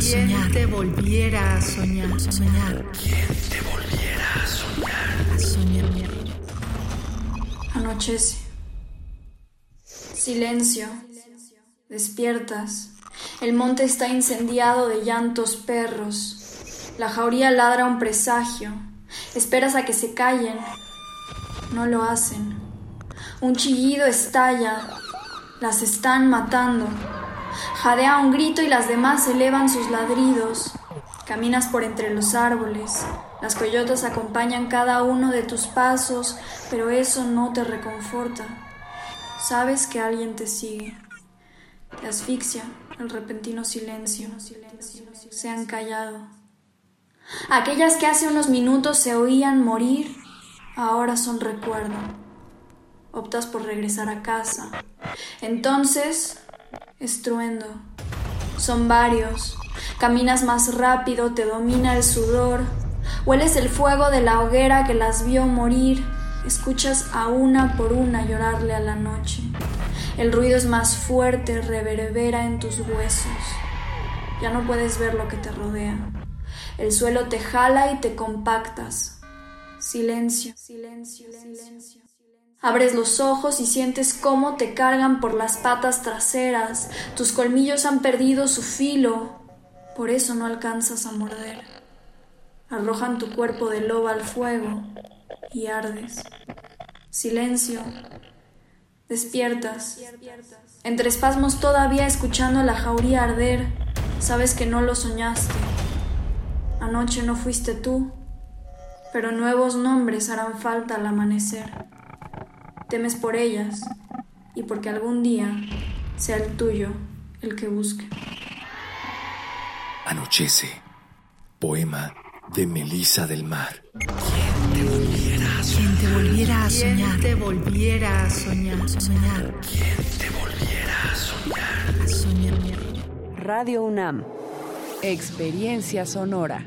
a soñar? te volviera a soñar? soñar? ¿Quién te volviera a soñar? A soñar. Anochece. Silencio. Despiertas. El monte está incendiado de llantos perros. La jauría ladra un presagio. Esperas a que se callen. No lo hacen. Un chillido estalla. Las están matando. Jadea un grito y las demás elevan sus ladridos. Caminas por entre los árboles. Las coyotas acompañan cada uno de tus pasos, pero eso no te reconforta. Sabes que alguien te sigue. Te asfixia el repentino silencio. Se han callado. Aquellas que hace unos minutos se oían morir, ahora son recuerdo. Optas por regresar a casa. Entonces, estruendo. Son varios. Caminas más rápido, te domina el sudor. Hueles el fuego de la hoguera que las vio morir. Escuchas a una por una llorarle a la noche. El ruido es más fuerte, reverbera en tus huesos. Ya no puedes ver lo que te rodea. El suelo te jala y te compactas. Silencio, silencio, silencio. Abres los ojos y sientes cómo te cargan por las patas traseras. Tus colmillos han perdido su filo. Por eso no alcanzas a morder. Arrojan tu cuerpo de loba al fuego y ardes. Silencio. Despiertas. Entre espasmos todavía escuchando la jauría arder, sabes que no lo soñaste. Anoche no fuiste tú, pero nuevos nombres harán falta al amanecer. Temes por ellas y porque algún día sea el tuyo el que busque. Anochece. Poema de Melisa del Mar. ¿Quién te volviera a soñar? ¿Quién te volviera a soñar? ¿Quién te volviera a soñar? soñar? ¿Quién te volviera a soñar? A soñar. Radio UNAM. Experiencia sonora.